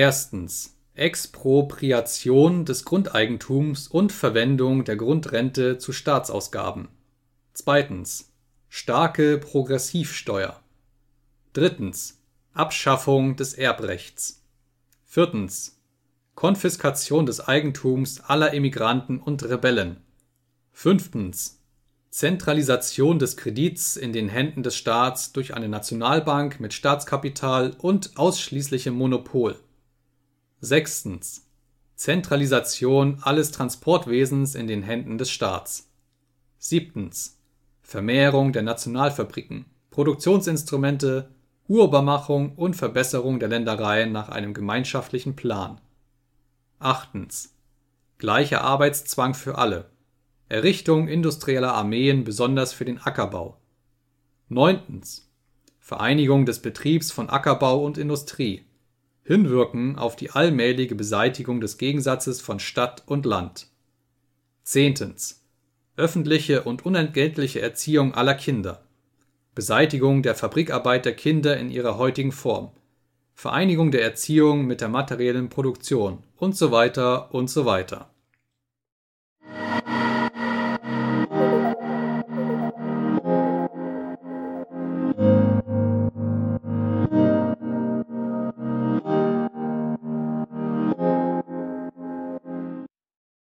Erstens Expropriation des Grundeigentums und Verwendung der Grundrente zu Staatsausgaben. Zweitens starke Progressivsteuer. Drittens Abschaffung des Erbrechts. Viertens Konfiskation des Eigentums aller Emigranten und Rebellen. Fünftens Zentralisation des Kredits in den Händen des Staats durch eine Nationalbank mit Staatskapital und ausschließlichem Monopol. Sechstens Zentralisation alles Transportwesens in den Händen des Staats. Siebtens Vermehrung der Nationalfabriken, Produktionsinstrumente, Urbarmachung und Verbesserung der Ländereien nach einem gemeinschaftlichen Plan. Achtens Gleicher Arbeitszwang für alle. Errichtung industrieller Armeen besonders für den Ackerbau. Neuntens Vereinigung des Betriebs von Ackerbau und Industrie. Hinwirken auf die allmähliche Beseitigung des Gegensatzes von Stadt und Land. Zehntens Öffentliche und unentgeltliche Erziehung aller Kinder. Beseitigung der Fabrikarbeit der Kinder in ihrer heutigen Form. Vereinigung der Erziehung mit der materiellen Produktion und so weiter und so weiter